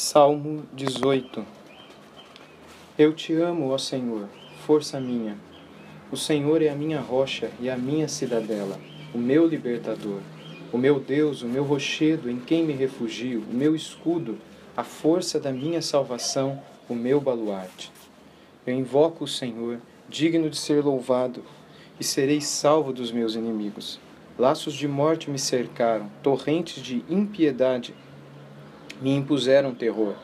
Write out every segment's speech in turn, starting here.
Salmo 18 Eu te amo, ó Senhor, força minha. O Senhor é a minha rocha e a minha cidadela, o meu libertador. O meu Deus, o meu rochedo em quem me refugio, o meu escudo, a força da minha salvação, o meu baluarte. Eu invoco o Senhor, digno de ser louvado, e serei salvo dos meus inimigos. Laços de morte me cercaram, torrentes de impiedade me impuseram terror.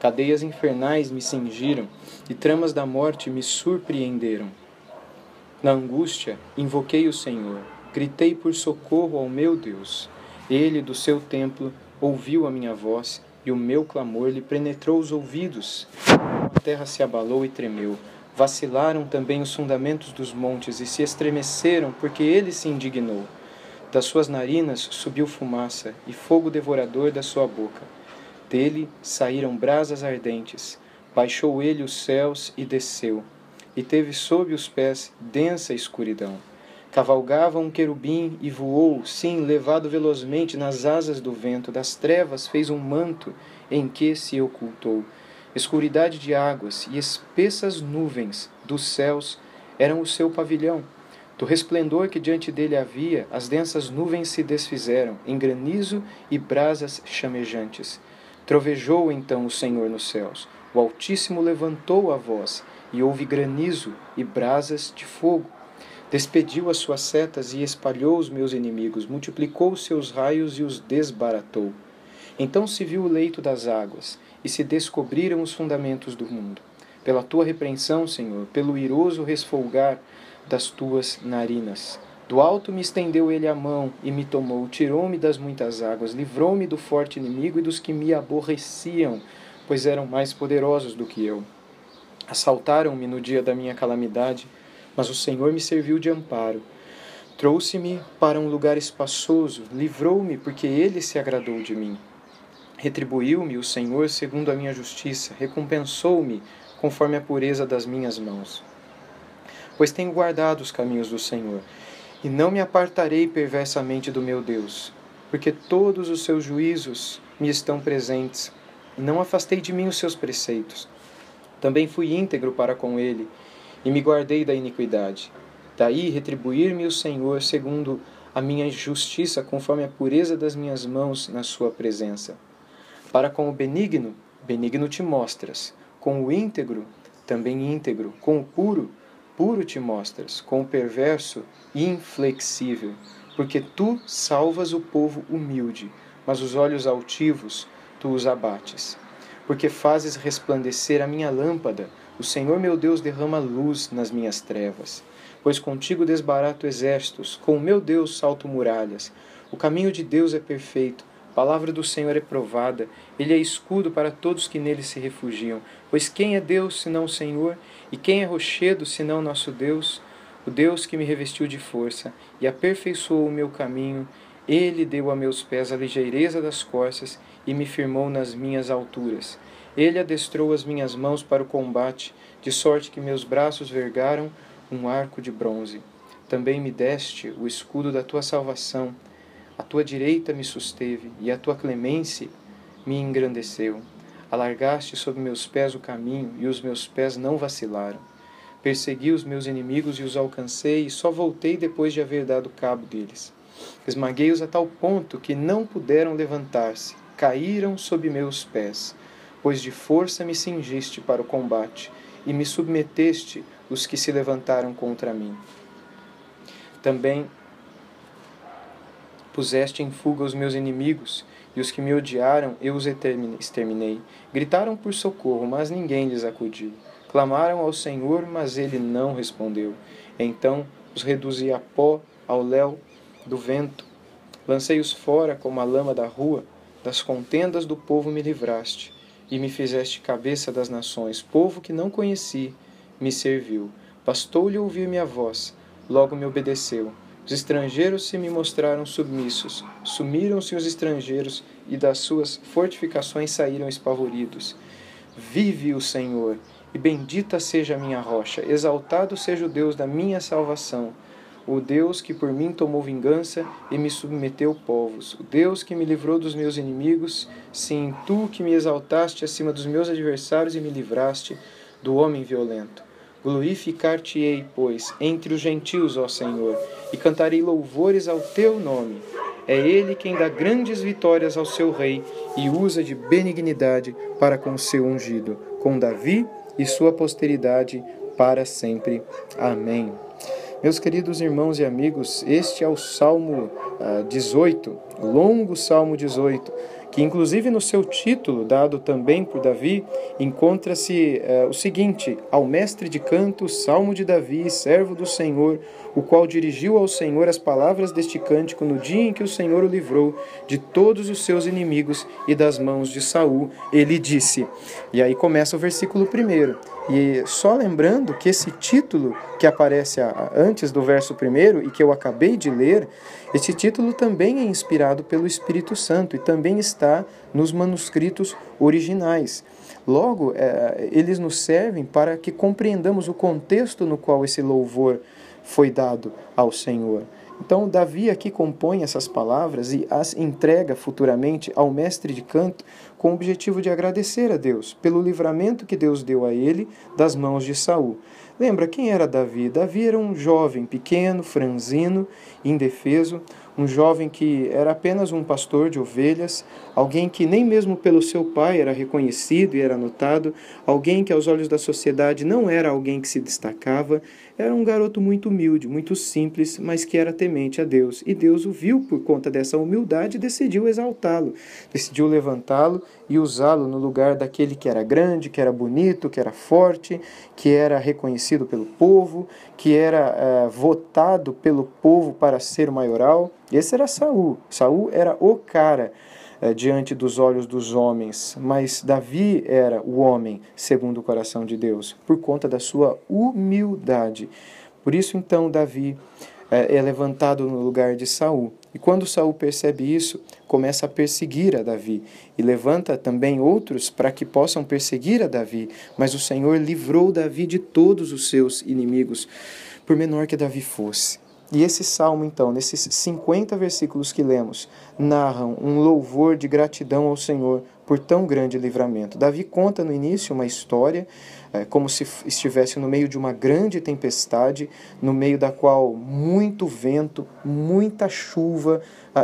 Cadeias infernais me cingiram e tramas da morte me surpreenderam. Na angústia, invoquei o Senhor, gritei por socorro ao meu Deus. Ele, do seu templo, ouviu a minha voz e o meu clamor lhe penetrou os ouvidos. A terra se abalou e tremeu. Vacilaram também os fundamentos dos montes e se estremeceram, porque ele se indignou. Das suas narinas subiu fumaça e fogo devorador da sua boca. Dele saíram brasas ardentes. Baixou ele os céus e desceu, e teve sob os pés densa escuridão. Cavalgava um querubim e voou, sim, levado velozmente nas asas do vento, das trevas fez um manto em que se ocultou. Escuridade de águas e espessas nuvens dos céus eram o seu pavilhão. Do resplendor que diante dele havia, as densas nuvens se desfizeram em granizo e brasas chamejantes. Trovejou então o Senhor nos céus. O Altíssimo levantou a voz, e houve granizo e brasas de fogo. Despediu as suas setas e espalhou os meus inimigos, multiplicou os seus raios e os desbaratou. Então se viu o leito das águas, e se descobriram os fundamentos do mundo. Pela tua repreensão, Senhor, pelo iroso resfolgar das tuas narinas. Do alto me estendeu ele a mão e me tomou, tirou-me das muitas águas, livrou-me do forte inimigo e dos que me aborreciam, pois eram mais poderosos do que eu. Assaltaram-me no dia da minha calamidade, mas o Senhor me serviu de amparo. Trouxe-me para um lugar espaçoso, livrou-me porque ele se agradou de mim. Retribuiu-me o Senhor segundo a minha justiça, recompensou-me conforme a pureza das minhas mãos. Pois tenho guardado os caminhos do Senhor e não me apartarei perversamente do meu Deus, porque todos os seus juízos me estão presentes, e não afastei de mim os seus preceitos. Também fui íntegro para com ele, e me guardei da iniquidade. Daí retribuir-me o Senhor segundo a minha justiça, conforme a pureza das minhas mãos na sua presença. Para com o benigno, benigno te mostras, com o íntegro, também íntegro, com o puro, puro te mostras, com o perverso, inflexível, porque tu salvas o povo humilde, mas os olhos altivos tu os abates. Porque fazes resplandecer a minha lâmpada, o Senhor meu Deus derrama luz nas minhas trevas. Pois contigo desbarato exércitos, com o meu Deus salto muralhas. O caminho de Deus é perfeito, a palavra do Senhor é provada, ele é escudo para todos que nele se refugiam. Pois quem é Deus senão o Senhor? E quem é rochedo senão nosso Deus? O Deus que me revestiu de força e aperfeiçoou o meu caminho, ele deu a meus pés a ligeireza das costas e me firmou nas minhas alturas. Ele adestrou as minhas mãos para o combate, de sorte que meus braços vergaram um arco de bronze. Também me deste o escudo da tua salvação a tua direita me susteve e a tua clemência me engrandeceu. Alargaste sob meus pés o caminho e os meus pés não vacilaram. Persegui os meus inimigos e os alcancei, e só voltei depois de haver dado cabo deles. Esmaguei-os a tal ponto que não puderam levantar-se, caíram sob meus pés, pois de força me cingiste para o combate e me submeteste os que se levantaram contra mim. Também Puseste em fuga os meus inimigos, e os que me odiaram eu os exterminei. Gritaram por socorro, mas ninguém lhes acudiu. Clamaram ao Senhor, mas ele não respondeu. Então os reduzi a pó, ao léu do vento. Lancei-os fora como a lama da rua, das contendas do povo me livraste, e me fizeste cabeça das nações. Povo que não conheci, me serviu. Bastou-lhe ouvir minha voz, logo me obedeceu. Os estrangeiros se me mostraram submissos, sumiram-se os estrangeiros e das suas fortificações saíram espavoridos. Vive o Senhor, e bendita seja a minha rocha, exaltado seja o Deus da minha salvação. o Deus que por mim tomou vingança e me submeteu povos, o Deus que me livrou dos meus inimigos, sim, tu que me exaltaste acima dos meus adversários e me livraste do homem violento. Glorificar-te-ei, pois, entre os gentios, ó Senhor, e cantarei louvores ao teu nome. É ele quem dá grandes vitórias ao seu rei e usa de benignidade para com o seu ungido, com Davi e sua posteridade para sempre. Amém. Meus queridos irmãos e amigos, este é o Salmo 18, ah, longo Salmo 18 que inclusive no seu título, dado também por Davi, encontra-se uh, o seguinte: Ao mestre de canto, salmo de Davi, servo do Senhor, o qual dirigiu ao Senhor as palavras deste cântico no dia em que o Senhor o livrou de todos os seus inimigos e das mãos de Saul, ele disse. E aí começa o versículo primeiro. E só lembrando que esse título que aparece antes do verso primeiro e que eu acabei de ler, esse título também é inspirado pelo Espírito Santo e também está nos manuscritos originais. Logo, é, eles nos servem para que compreendamos o contexto no qual esse louvor foi dado ao Senhor. Então, Davi aqui compõe essas palavras e as entrega futuramente ao mestre de canto com o objetivo de agradecer a Deus pelo livramento que Deus deu a ele das mãos de Saul. Lembra quem era Davi? Davi era um jovem pequeno, franzino, indefeso, um jovem que era apenas um pastor de ovelhas, alguém que nem mesmo pelo seu pai era reconhecido e era notado, alguém que aos olhos da sociedade não era alguém que se destacava, era um garoto muito humilde, muito simples, mas que era temente a Deus. E Deus o viu por conta dessa humildade e decidiu exaltá-lo, decidiu levantá-lo e usá-lo no lugar daquele que era grande, que era bonito, que era forte, que era reconhecido pelo povo, que era uh, votado pelo povo para ser o maioral. Esse era Saul. Saul era o cara uh, diante dos olhos dos homens, mas Davi era o homem segundo o coração de Deus, por conta da sua humildade. Por isso então Davi é, é levantado no lugar de Saul. E quando Saul percebe isso, começa a perseguir a Davi e levanta também outros para que possam perseguir a Davi, mas o Senhor livrou Davi de todos os seus inimigos, por menor que Davi fosse. E esse salmo, então, nesses 50 versículos que lemos, narram um louvor de gratidão ao Senhor por tão grande livramento. Davi conta no início uma história, é, como se estivesse no meio de uma grande tempestade, no meio da qual muito vento, muita chuva,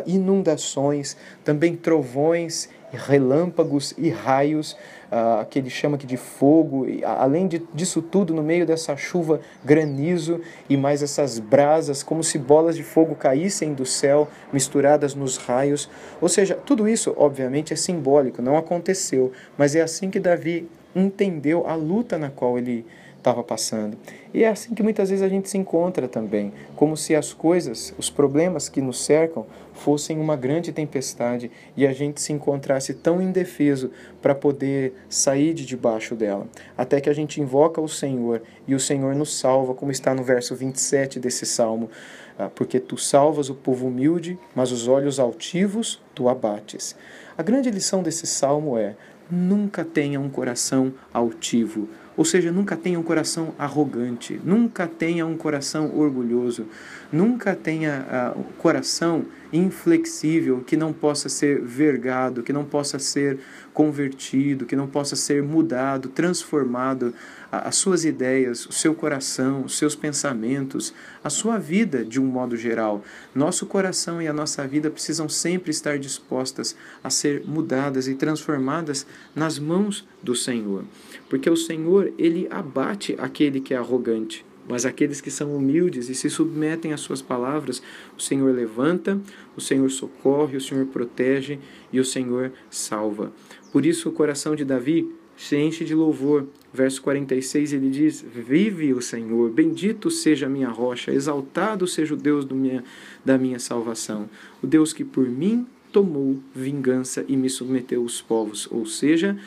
inundações, também trovões, relâmpagos e raios uh, que ele chama aqui de fogo, e, além de, disso tudo, no meio dessa chuva, granizo e mais essas brasas, como se bolas de fogo caíssem do céu, misturadas nos raios. Ou seja, tudo isso, obviamente, é simbólico, não aconteceu, mas é assim que Davi entendeu a luta na qual ele estava passando. E é assim que muitas vezes a gente se encontra também, como se as coisas, os problemas que nos cercam, fossem uma grande tempestade e a gente se encontrasse tão indefeso para poder sair de debaixo dela. Até que a gente invoca o Senhor e o Senhor nos salva, como está no verso 27 desse salmo. Ah, porque tu salvas o povo humilde, mas os olhos altivos tu abates. A grande lição desse salmo é: nunca tenha um coração altivo ou seja, nunca tenha um coração arrogante, nunca tenha um coração orgulhoso, nunca tenha uh, um coração inflexível que não possa ser vergado, que não possa ser convertido, que não possa ser mudado, transformado, as suas ideias, o seu coração, os seus pensamentos, a sua vida de um modo geral. Nosso coração e a nossa vida precisam sempre estar dispostas a ser mudadas e transformadas nas mãos do Senhor. Porque o Senhor, ele abate aquele que é arrogante, mas aqueles que são humildes e se submetem às suas palavras, o Senhor levanta, o Senhor socorre, o Senhor protege e o Senhor salva. Por isso o coração de Davi se enche de louvor. Verso 46 ele diz: Vive o Senhor, bendito seja a minha rocha, exaltado seja o Deus minha, da minha salvação, o Deus que por mim tomou vingança e me submeteu os povos. Ou seja,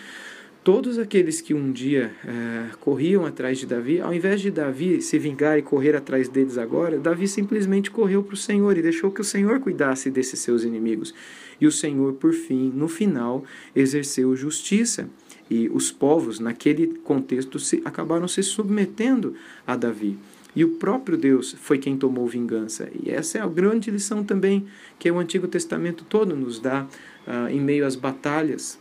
Todos aqueles que um dia é, corriam atrás de Davi, ao invés de Davi se vingar e correr atrás deles agora, Davi simplesmente correu para o Senhor e deixou que o Senhor cuidasse desses seus inimigos. E o Senhor, por fim, no final, exerceu justiça. E os povos, naquele contexto, se, acabaram se submetendo a Davi. E o próprio Deus foi quem tomou vingança. E essa é a grande lição também que o Antigo Testamento todo nos dá uh, em meio às batalhas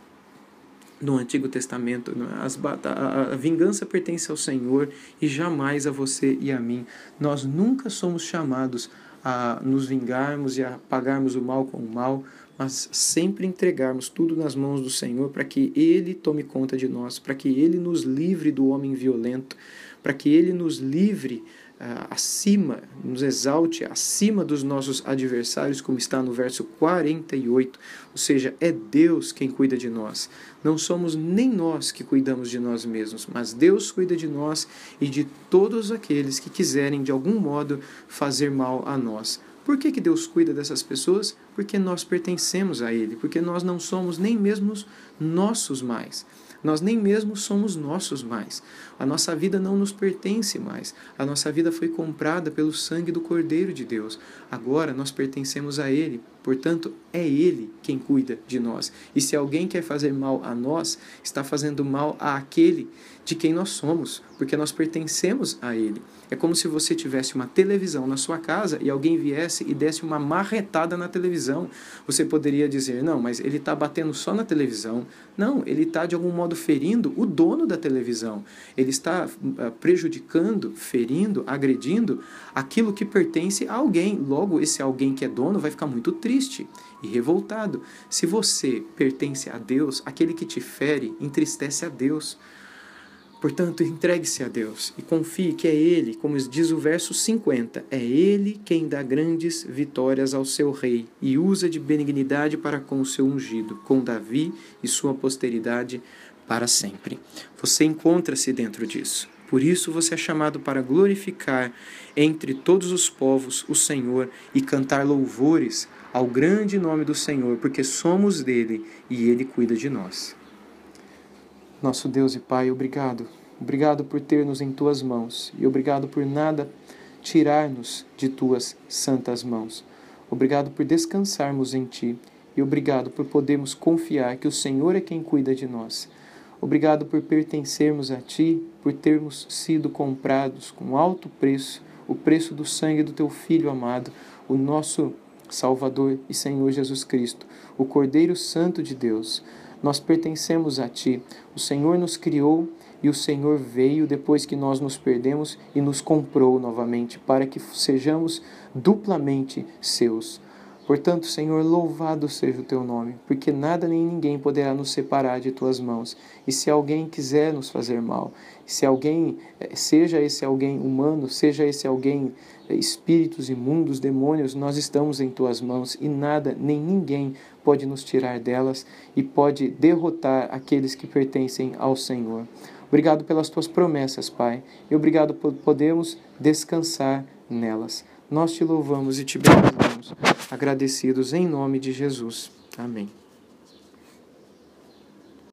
no Antigo Testamento. É? As, a, a vingança pertence ao Senhor e jamais a você e a mim. Nós nunca somos chamados a nos vingarmos e a pagarmos o mal com o mal, mas sempre entregarmos tudo nas mãos do Senhor para que Ele tome conta de nós, para que Ele nos livre do homem violento, para que Ele nos livre acima, nos exalte acima dos nossos adversários, como está no verso 48. Ou seja, é Deus quem cuida de nós. Não somos nem nós que cuidamos de nós mesmos, mas Deus cuida de nós e de todos aqueles que quiserem de algum modo fazer mal a nós. Por que, que Deus cuida dessas pessoas? Porque nós pertencemos a Ele, porque nós não somos nem mesmo nossos mais. Nós nem mesmo somos nossos mais. A nossa vida não nos pertence mais. A nossa vida foi comprada pelo sangue do Cordeiro de Deus. Agora nós pertencemos a Ele. Portanto, é Ele quem cuida de nós. E se alguém quer fazer mal a nós, está fazendo mal àquele de quem nós somos, porque nós pertencemos a Ele. É como se você tivesse uma televisão na sua casa e alguém viesse e desse uma marretada na televisão. Você poderia dizer, não, mas ele está batendo só na televisão. Não, ele está de algum modo ferindo o dono da televisão. Ele está ah, prejudicando, ferindo, agredindo aquilo que pertence a alguém. Logo, esse alguém que é dono vai ficar muito triste e revoltado. Se você pertence a Deus, aquele que te fere entristece a Deus. Portanto, entregue-se a Deus e confie que é Ele, como diz o verso 50, é Ele quem dá grandes vitórias ao seu rei e usa de benignidade para com o seu ungido, com Davi e sua posteridade para sempre. Você encontra-se dentro disso. Por isso você é chamado para glorificar entre todos os povos o Senhor e cantar louvores ao grande nome do Senhor, porque somos dele e ele cuida de nós. Nosso Deus e Pai, obrigado. Obrigado por ter-nos em tuas mãos e obrigado por nada tirar-nos de tuas santas mãos. Obrigado por descansarmos em ti e obrigado por podermos confiar que o Senhor é quem cuida de nós. Obrigado por pertencermos a ti, por termos sido comprados com alto preço, o preço do sangue do teu filho amado, o nosso Salvador e Senhor Jesus Cristo, o Cordeiro Santo de Deus. Nós pertencemos a Ti. O Senhor nos criou e o Senhor veio depois que nós nos perdemos e nos comprou novamente para que sejamos duplamente seus. Portanto, Senhor, louvado seja o teu nome, porque nada nem ninguém poderá nos separar de tuas mãos. E se alguém quiser nos fazer mal, se alguém, eh, seja esse alguém humano, seja esse alguém eh, espíritos imundos, demônios, nós estamos em tuas mãos e nada nem ninguém pode nos tirar delas e pode derrotar aqueles que pertencem ao Senhor. Obrigado pelas tuas promessas, Pai, e obrigado por podermos descansar nelas. Nós te louvamos e te bendizemos, agradecidos em nome de Jesus. Amém.